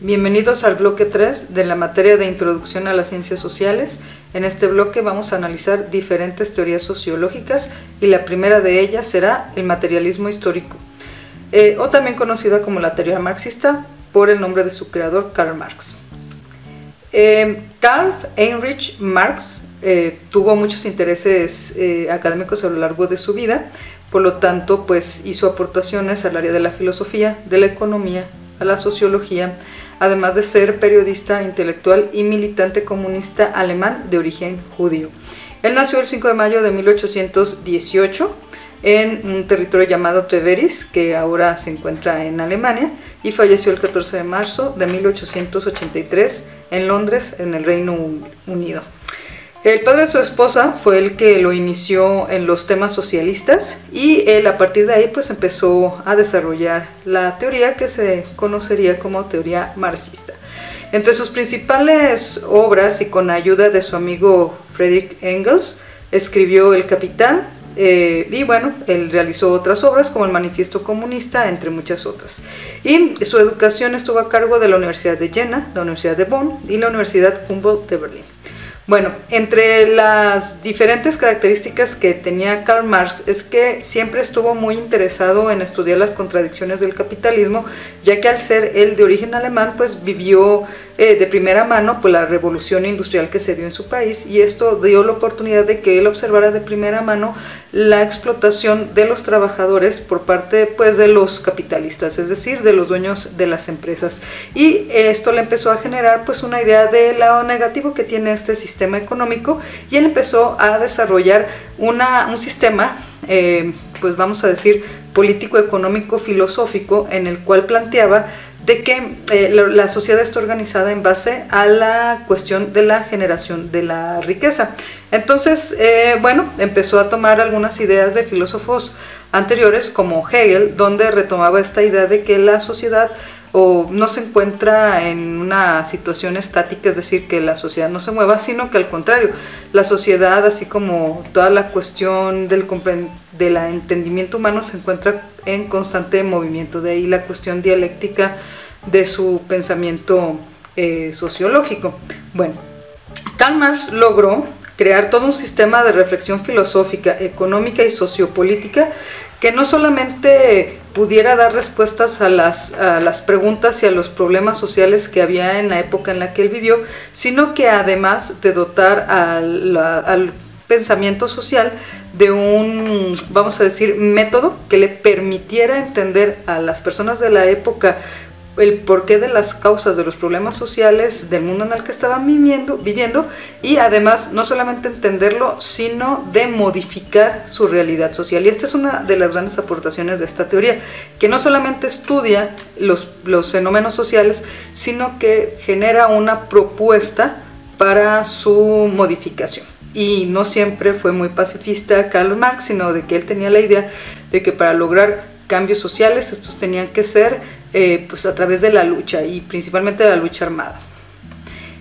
Bienvenidos al bloque 3 de la materia de Introducción a las Ciencias Sociales. En este bloque vamos a analizar diferentes teorías sociológicas y la primera de ellas será el materialismo histórico, eh, o también conocida como la teoría marxista por el nombre de su creador Karl Marx. Eh, Karl Heinrich Marx eh, tuvo muchos intereses académicos a lo largo de su vida, por lo tanto pues hizo aportaciones al área de la filosofía, de la economía, a la sociología, además de ser periodista, intelectual y militante comunista alemán de origen judío. Él nació el 5 de mayo de 1818 en un territorio llamado Treveris, que ahora se encuentra en Alemania, y falleció el 14 de marzo de 1883 en Londres, en el Reino Unido. El padre de su esposa fue el que lo inició en los temas socialistas y él a partir de ahí pues empezó a desarrollar la teoría que se conocería como teoría marxista. Entre sus principales obras y con ayuda de su amigo Friedrich Engels escribió El Capitán eh, y bueno, él realizó otras obras como el Manifiesto Comunista, entre muchas otras. Y su educación estuvo a cargo de la Universidad de Jena, la Universidad de Bonn y la Universidad Humboldt de Berlín. Bueno, entre las diferentes características que tenía Karl Marx es que siempre estuvo muy interesado en estudiar las contradicciones del capitalismo, ya que al ser él de origen alemán, pues vivió eh, de primera mano pues, la revolución industrial que se dio en su país y esto dio la oportunidad de que él observara de primera mano la explotación de los trabajadores por parte pues, de los capitalistas, es decir, de los dueños de las empresas. Y esto le empezó a generar pues, una idea de lo negativo que tiene este sistema económico y él empezó a desarrollar una, un sistema, eh, pues vamos a decir, político, económico, filosófico, en el cual planteaba de que eh, la, sociedad está organizada en base a la cuestión de la generación de la riqueza. Entonces, eh, bueno, empezó a tomar algunas ideas de filósofos anteriores como Hegel, donde retomaba esta idea de que la sociedad o no se encuentra en una situación estática, es decir, que la sociedad no se mueva, sino que al contrario, la sociedad, así como toda la cuestión del, entendimiento humano, se encuentra en constante movimiento. De ahí la cuestión dialéctica de su pensamiento eh, sociológico. Bueno, Karl Marx logró crear todo un sistema de reflexión filosófica, económica y sociopolítica que no solamente pudiera dar respuestas a las, a las, preguntas y a los problemas sociales que había en la época en la que él vivió, sino que además de dotar al pensamiento social de un, vamos a decir, método que le permitiera entender a las personas de la época el porqué de las causas de los problemas sociales del mundo en el que estaban viviendo, viviendo y además no solamente entenderlo, sino de modificar su realidad social. Y esta es una de las grandes aportaciones de esta teoría, que no solamente estudia los, los fenómenos sociales, sino que genera una propuesta para su modificación. Y no siempre fue muy pacifista Karl Marx, sino de que él tenía la idea de que para lograr cambios sociales estos tenían que ser eh, pues a través de la lucha y principalmente de la lucha armada.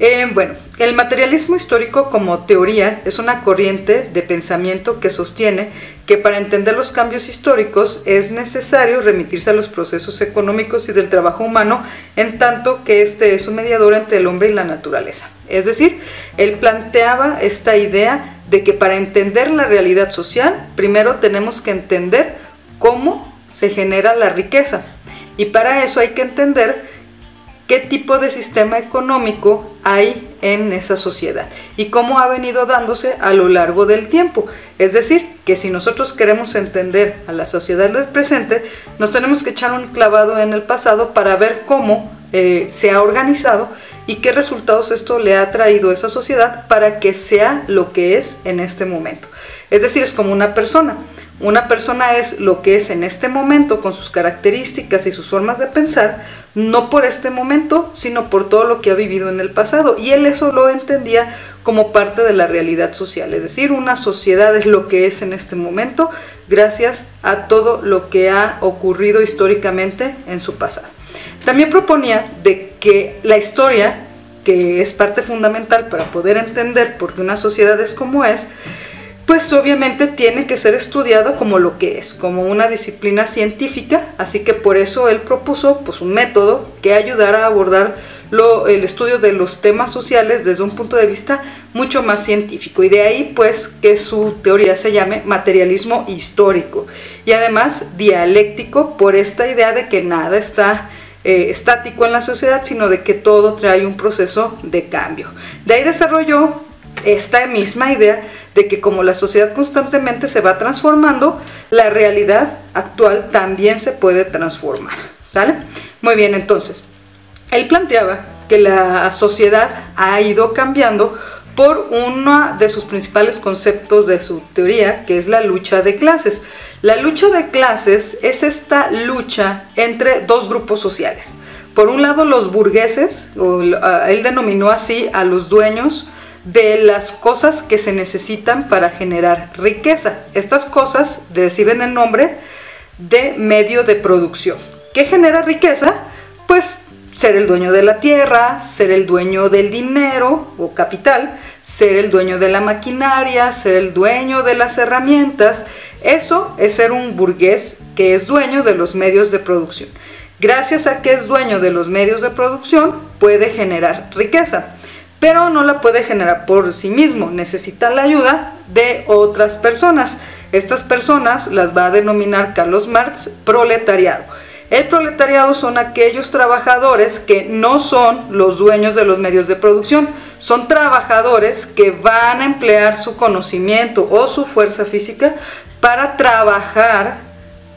Eh, bueno, el materialismo histórico como teoría es una corriente de pensamiento que sostiene que para entender los cambios históricos es necesario remitirse a los procesos económicos y del trabajo humano en tanto que este es un mediador entre el hombre y la naturaleza. Es decir, él planteaba esta idea de que para entender la realidad social, primero tenemos que entender cómo se genera la riqueza, y para eso hay que entender qué tipo de sistema económico hay en esa sociedad y cómo ha venido dándose a lo largo del tiempo. Es decir, que si nosotros queremos entender a la sociedad del presente, nos tenemos que echar un clavado en el pasado para ver cómo eh, se ha organizado y qué resultados esto le ha traído a esa sociedad para que sea lo que es en este momento. Es decir, es como una persona. Una persona es lo que es en este momento con sus características y sus formas de pensar, no por este momento, sino por todo lo que ha vivido en el pasado. Y él eso lo entendía como parte de la realidad social, es decir, una sociedad es lo que es en este momento gracias a todo lo que ha ocurrido históricamente en su pasado. También proponía de que la historia, que es parte fundamental para poder entender por qué una sociedad es como es, pues obviamente tiene que ser estudiado como lo que es, como una disciplina científica, así que por eso él propuso pues un método que ayudara a abordar el estudio de los temas sociales desde un punto de vista mucho más científico y de ahí pues que su teoría se llame materialismo histórico y además dialéctico por esta idea de que nada está eh, estático en la sociedad, sino de que todo trae un proceso de cambio. De ahí desarrolló esta misma idea de que como la sociedad constantemente se va transformando, la realidad actual también se puede transformar. Muy bien, entonces, él planteaba que la sociedad ha ido cambiando por uno de sus principales conceptos de su teoría, que es la lucha de clases. La lucha de clases es esta lucha entre dos grupos sociales. Por un lado, los burgueses, él denominó así a los dueños de las cosas que se necesitan para generar riqueza. Estas cosas reciben el nombre de medio de producción. ¿Qué genera riqueza? Pues ser el dueño de la tierra, ser el dueño del dinero o capital, ser el dueño de la maquinaria, ser el dueño de las herramientas. Eso es ser un burgués que es dueño de los medios de producción. Gracias a que es dueño de los medios de producción, puede generar riqueza pero no la puede generar por sí mismo, necesita la ayuda de otras personas. Estas personas las va a denominar Carlos Marx proletariado. El proletariado son aquellos trabajadores que no son los dueños de los medios de producción, son trabajadores que van a emplear su conocimiento o su fuerza física para trabajar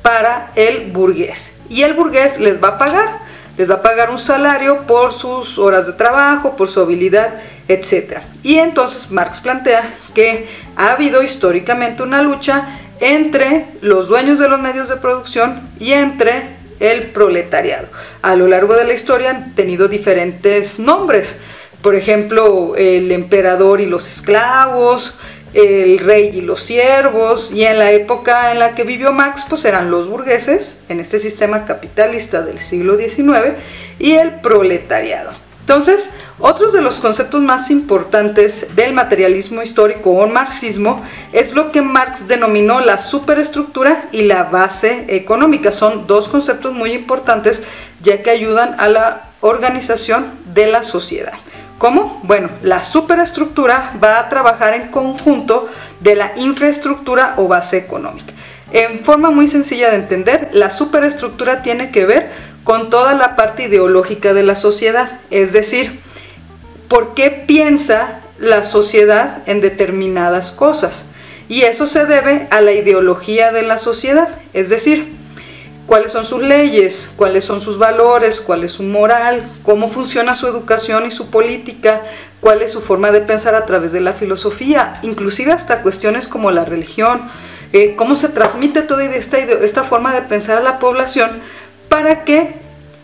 para el burgués. Y el burgués les va a pagar les va a pagar un salario por sus horas de trabajo, por su habilidad, etc. Y entonces Marx plantea que ha habido históricamente una lucha entre los dueños de los medios de producción y entre el proletariado. A lo largo de la historia han tenido diferentes nombres. Por ejemplo, el emperador y los esclavos, el rey y los siervos, y en la época en la que vivió Marx, pues eran los burgueses, en este sistema capitalista del siglo XIX, y el proletariado. Entonces, otros de los conceptos más importantes del materialismo histórico o marxismo es lo que Marx denominó la superestructura y la base económica. Son dos conceptos muy importantes ya que ayudan a la organización de la sociedad. ¿Cómo? Bueno, la superestructura va a trabajar en conjunto de la infraestructura o base económica. En forma muy sencilla de entender, la superestructura tiene que ver con toda la parte ideológica de la sociedad, es decir, por qué piensa la sociedad en determinadas cosas. Y eso se debe a la ideología de la sociedad, es decir, cuáles son sus leyes, cuáles son sus valores, cuál es su moral, cómo funciona su educación y su política, cuál es su forma de pensar a través de la filosofía, inclusive hasta cuestiones como la religión, eh, cómo se transmite toda esta, esta forma de pensar a la población para que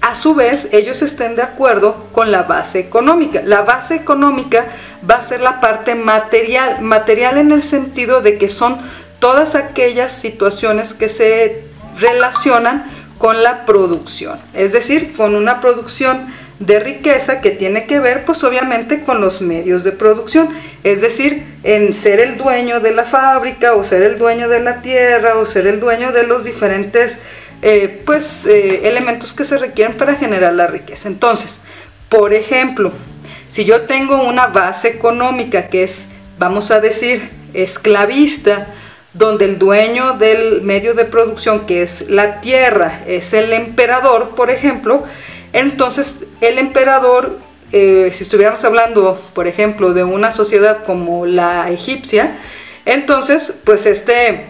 a su vez ellos estén de acuerdo con la base económica. La base económica va a ser la parte material, material en el sentido de que son todas aquellas situaciones que se relacionan con la producción, es decir, con una producción de riqueza que tiene que ver pues obviamente con los medios de producción, es decir, en ser el dueño de la fábrica o ser el dueño de la tierra o ser el dueño de los diferentes eh, pues eh, elementos que se requieren para generar la riqueza. Entonces, por ejemplo, si yo tengo una base económica que es, vamos a decir, esclavista, donde el dueño del medio de producción, que es la tierra, es el emperador, por ejemplo, entonces el emperador, eh, si estuviéramos hablando, por ejemplo, de una sociedad como la egipcia, entonces, pues este,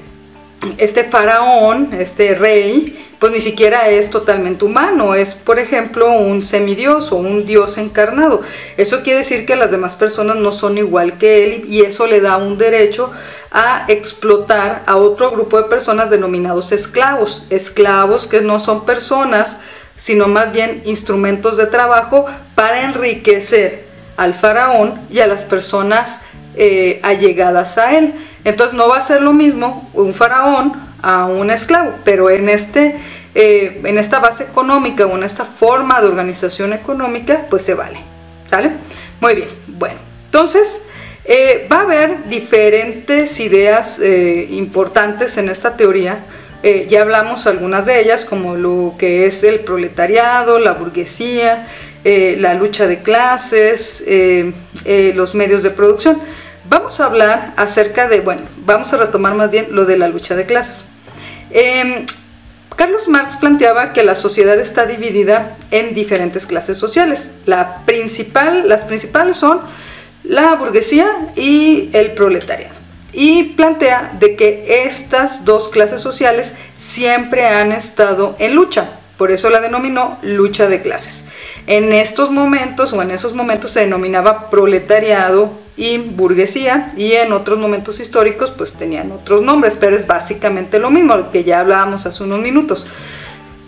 este faraón, este rey, pues ni siquiera es totalmente humano, es por ejemplo un semidios o un dios encarnado. Eso quiere decir que las demás personas no son igual que él y eso le da un derecho a explotar a otro grupo de personas denominados esclavos. Esclavos que no son personas, sino más bien instrumentos de trabajo para enriquecer al faraón y a las personas eh, allegadas a él. Entonces no va a ser lo mismo un faraón a un esclavo, pero en, este, eh, en esta base económica o en esta forma de organización económica, pues se vale. ¿Sale? Muy bien, bueno, entonces Eh, va a haber diferentes ideas eh, importantes en esta teoría. Ya hablamos algunas de ellas, como lo que es el proletariado, la burguesía, la lucha de clases, los medios de producción. Vamos a hablar acerca de, bueno, vamos a retomar más bien lo de la lucha de clases. Carlos Marx planteaba que la sociedad está dividida en diferentes clases sociales. La principal, las principales son la burguesía y el proletariado. Y plantea de que estas dos clases sociales siempre han estado en lucha. Por eso la denominó lucha de clases. En estos momentos o en esos momentos se denominaba proletariado y burguesía y en otros momentos históricos pues tenían otros nombres, pero es básicamente lo mismo que ya hablábamos hace unos minutos.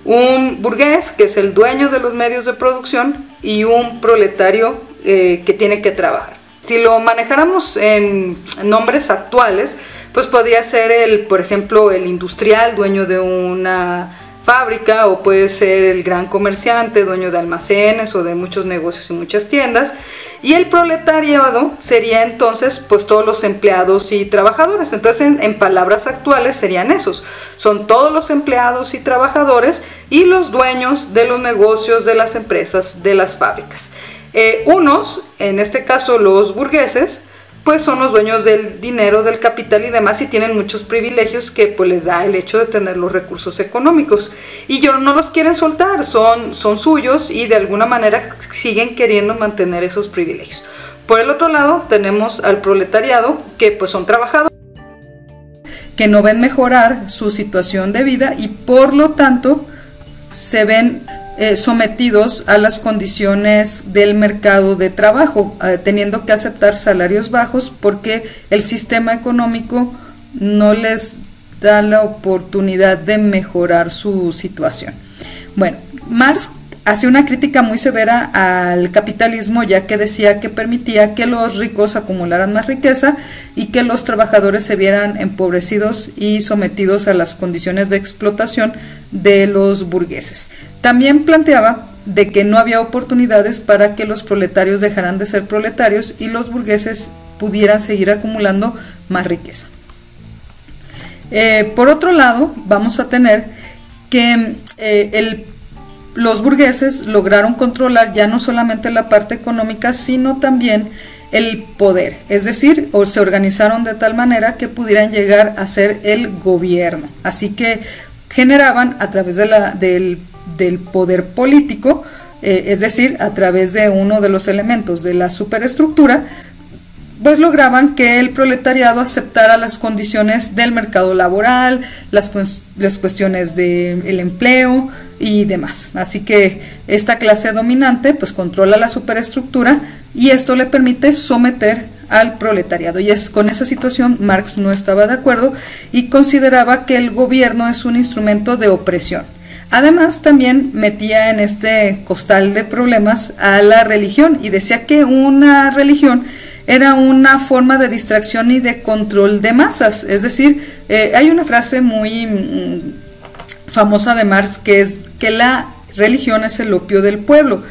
Un burgués que es el dueño de los medios de producción y un proletario eh, que tiene que trabajar. Si lo manejáramos en nombres actuales, pues podría ser el, por ejemplo, el industrial, dueño de una fábrica, o puede ser el gran comerciante, dueño de almacenes o de muchos negocios y muchas tiendas. Y el proletariado sería entonces pues todos los empleados y trabajadores. Entonces en, palabras actuales serían esos. Son todos los empleados y trabajadores y los dueños de los negocios, de las empresas, de las fábricas. Eh, unos, en este caso los burgueses, pues son los dueños del dinero, del capital y demás y tienen muchos privilegios que pues les da el hecho de tener los recursos económicos. Y yo no los quieren soltar, son, son suyos y de alguna manera siguen queriendo mantener esos privilegios. Por el otro lado tenemos al proletariado que pues son trabajadores que no ven mejorar su situación de vida y por lo tanto se ven eh, sometidos a las condiciones del mercado de trabajo, eh, teniendo que aceptar salarios bajos porque el sistema económico no les da la oportunidad de mejorar su situación. Bueno, Marx hacía una crítica muy severa al capitalismo ya que decía que permitía que los ricos acumularan más riqueza y que los trabajadores se vieran empobrecidos y sometidos a las condiciones de explotación de los burgueses. También planteaba de que no había oportunidades para que los proletarios dejaran de ser proletarios y los burgueses pudieran seguir acumulando más riqueza. Eh, por otro lado, vamos a tener que eh, el los burgueses lograron controlar ya no solamente la parte económica, sino también el poder, es decir, o se organizaron de tal manera que pudieran llegar a ser el gobierno. Así que generaban a través de la, del, poder político, eh, es decir, a través de uno de los elementos de la superestructura, pues lograban que el proletariado aceptara las condiciones del mercado laboral, las, las cuestiones del empleo y demás. Así que esta clase dominante pues controla la superestructura y esto le permite someter al proletariado. Y es con esa situación Marx no estaba de acuerdo y consideraba que el gobierno es un instrumento de opresión. Además, también metía en este costal de problemas a la religión y decía que una religión era una forma de distracción y de control de masas. Es decir, eh, hay una frase muy mm, famosa de Marx que es que la religión es el opio del pueblo.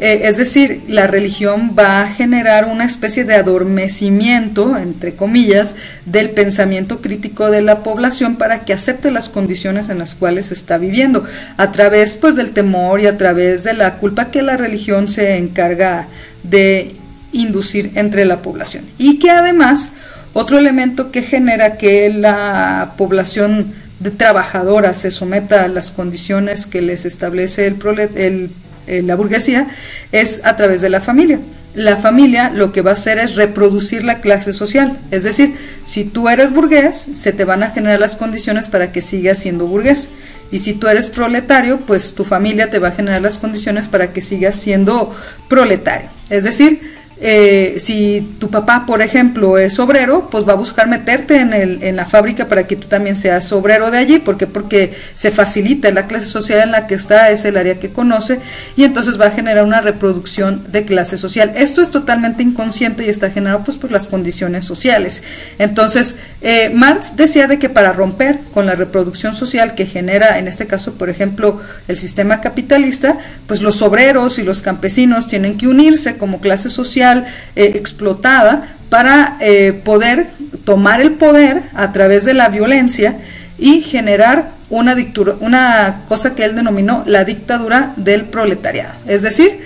Eh, es decir, la religión va a generar una especie de adormecimiento, entre comillas, del pensamiento crítico de la población para que acepte las condiciones en las cuales está viviendo, a través pues del temor y a través de la culpa que la religión se encarga de inducir entre la población. Y que además, otro elemento que genera que la población de trabajadora se someta a las condiciones que les establece el, la burguesía es a través de la familia. La familia lo que va a hacer es reproducir la clase social. Es decir, si tú eres burgués, se te van a generar las condiciones para que sigas siendo burgués. Y si tú eres proletario, pues tu familia te va a generar las condiciones para que sigas siendo proletario. Es decir, eh, si tu papá, por ejemplo, es obrero, pues va a buscar meterte en, el, en la fábrica para que tú también seas obrero de allí, porque porque se facilita la clase social en la que está, es el área que conoce, y entonces va a generar una reproducción de clase social. Esto es totalmente inconsciente y está generado pues por las condiciones sociales. Entonces, eh, Marx decía de que para romper con la reproducción social que genera, en este caso, por ejemplo, el sistema capitalista, pues los obreros y los campesinos tienen que unirse como clase social eh, explotada para eh, poder tomar el poder a través de la violencia y generar una, dictadura, una cosa que él denominó la dictadura del proletariado. Es decir,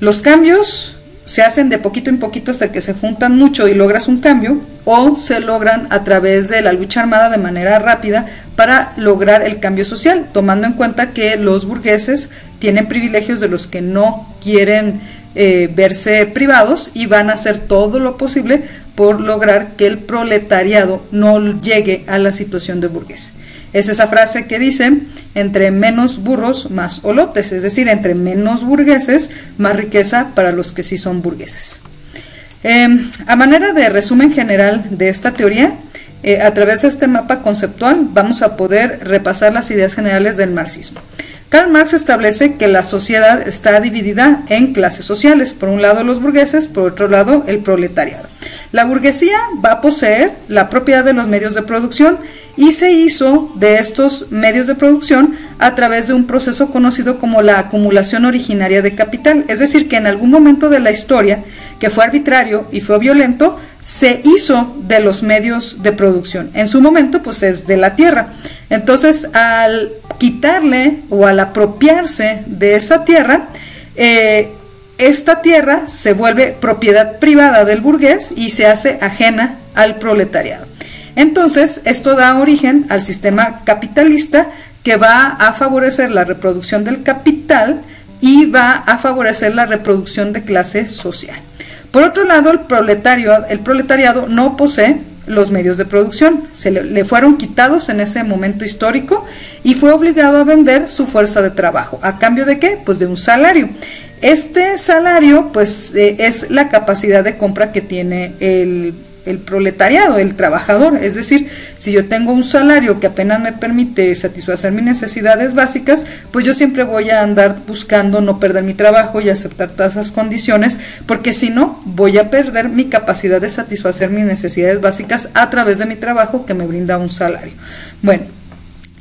los cambios se hacen de poquito en poquito hasta que se juntan mucho y logras un cambio, o se logran a través de la lucha armada de manera rápida para lograr el cambio social, tomando en cuenta que los burgueses tienen privilegios de los que no quieren eh, verse privados y van a hacer todo lo posible por lograr que el proletariado no llegue a la situación de burgués. Es esa frase que dice, entre menos burros, más olotes, es decir, entre menos burgueses, más riqueza para los que sí son burgueses. Em, a manera de resumen general de esta teoría, eh, a través de este mapa conceptual vamos a poder repasar las ideas generales del marxismo. Karl Marx establece que la sociedad está dividida en clases sociales, por un lado los burgueses, por otro lado el proletariado. La burguesía va a poseer la propiedad de los medios de producción y se hizo de estos medios de producción a través de un proceso conocido como la acumulación originaria de capital, es decir, que en algún momento de la historia, que fue arbitrario y fue violento, se hizo de los medios de producción. En su momento, pues es de la tierra. Entonces, al quitarle o al apropiarse de esa tierra, eh, esta tierra se vuelve propiedad privada del burgués y se hace ajena al proletariado. Entonces, esto da origen al sistema capitalista que va a favorecer la reproducción del capital y va a favorecer la reproducción de clase social. Por otro lado, el, proletario, el proletariado no posee los medios de producción. Se le, fueron quitados en ese momento histórico y fue obligado a vender su fuerza de trabajo. ¿A cambio de qué? Pues de un salario. Este salario, pues, eh, es la capacidad de compra que tiene el el proletariado, el trabajador. Es decir, si yo tengo un salario que apenas me permite satisfacer mis necesidades básicas, pues yo siempre voy a andar buscando no perder mi trabajo y aceptar todas esas condiciones, porque si no, voy a perder mi capacidad de satisfacer mis necesidades básicas a través de mi trabajo que me brinda un salario. Bueno.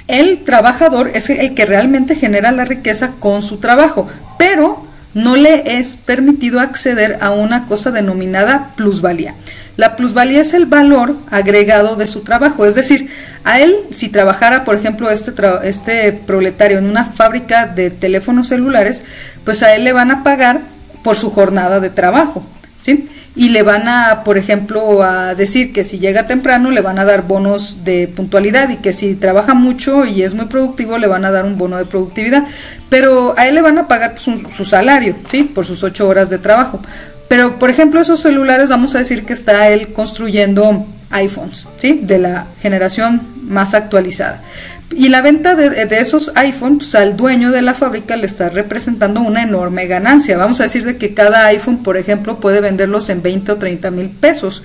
El trabajador es el que realmente genera la riqueza con su trabajo, pero no le es permitido acceder a una cosa denominada plusvalía. La plusvalía es el valor agregado de su trabajo, es decir, a él si trabajara, por ejemplo, este, este proletario en una fábrica de teléfonos celulares, pues a él le van a pagar por su jornada de trabajo. ¿Sí? Y le van a, por ejemplo, a decir que si llega temprano le van a dar bonos de puntualidad y que si trabaja mucho y es muy productivo le van a dar un bono de productividad, pero a él le van a pagar su, su salario, ¿sí? Por sus ocho horas de trabajo. Pero, por ejemplo, esos celulares, vamos a decir que está él construyendo iPhones, ¿sí? De la generación más actualizada. Y la venta de, esos iPhones pues, al dueño de la fábrica le está representando una enorme ganancia. Vamos a decir de que cada iPhone, por ejemplo, puede venderlos en 20 o 30 mil pesos.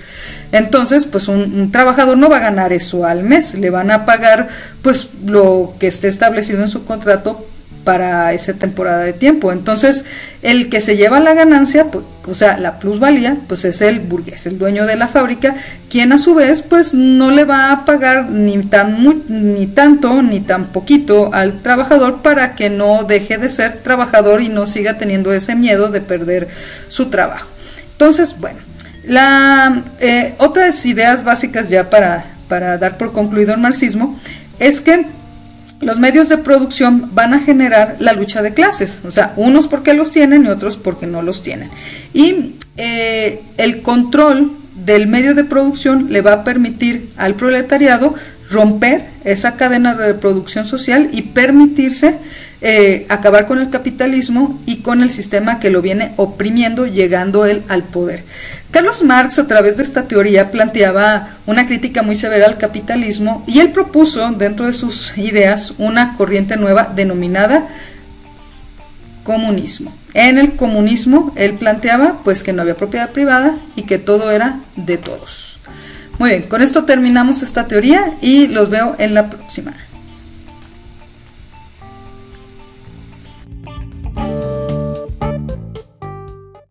Entonces, pues un, un, trabajador no va a ganar eso al mes. Le van a pagar pues lo que esté establecido en su contrato para esa temporada de tiempo. Entonces, el que se lleva la ganancia, pues, o sea, la plusvalía, pues es el burgués, el dueño de la fábrica, quien a su vez, pues no le va a pagar ni tan ni tanto ni tan poquito al trabajador para que no deje de ser trabajador y no siga teniendo ese miedo de perder su trabajo. Entonces, bueno, la eh, otras ideas básicas ya para, para dar por concluido el marxismo es que los medios de producción van a generar la lucha de clases, o sea, unos porque los tienen y otros porque no los tienen. Y eh, el control del medio de producción le va a permitir al proletariado romper esa cadena de producción social y permitirse eh, acabar con el capitalismo y con el sistema que lo viene oprimiendo, llegando él al poder. Carlos Marx a través de esta teoría planteaba una crítica muy severa al capitalismo y él propuso dentro de sus ideas una corriente nueva denominada comunismo. En el comunismo él planteaba pues que no había propiedad privada y que todo era de todos. Muy bien, con esto terminamos esta teoría y los veo en la próxima.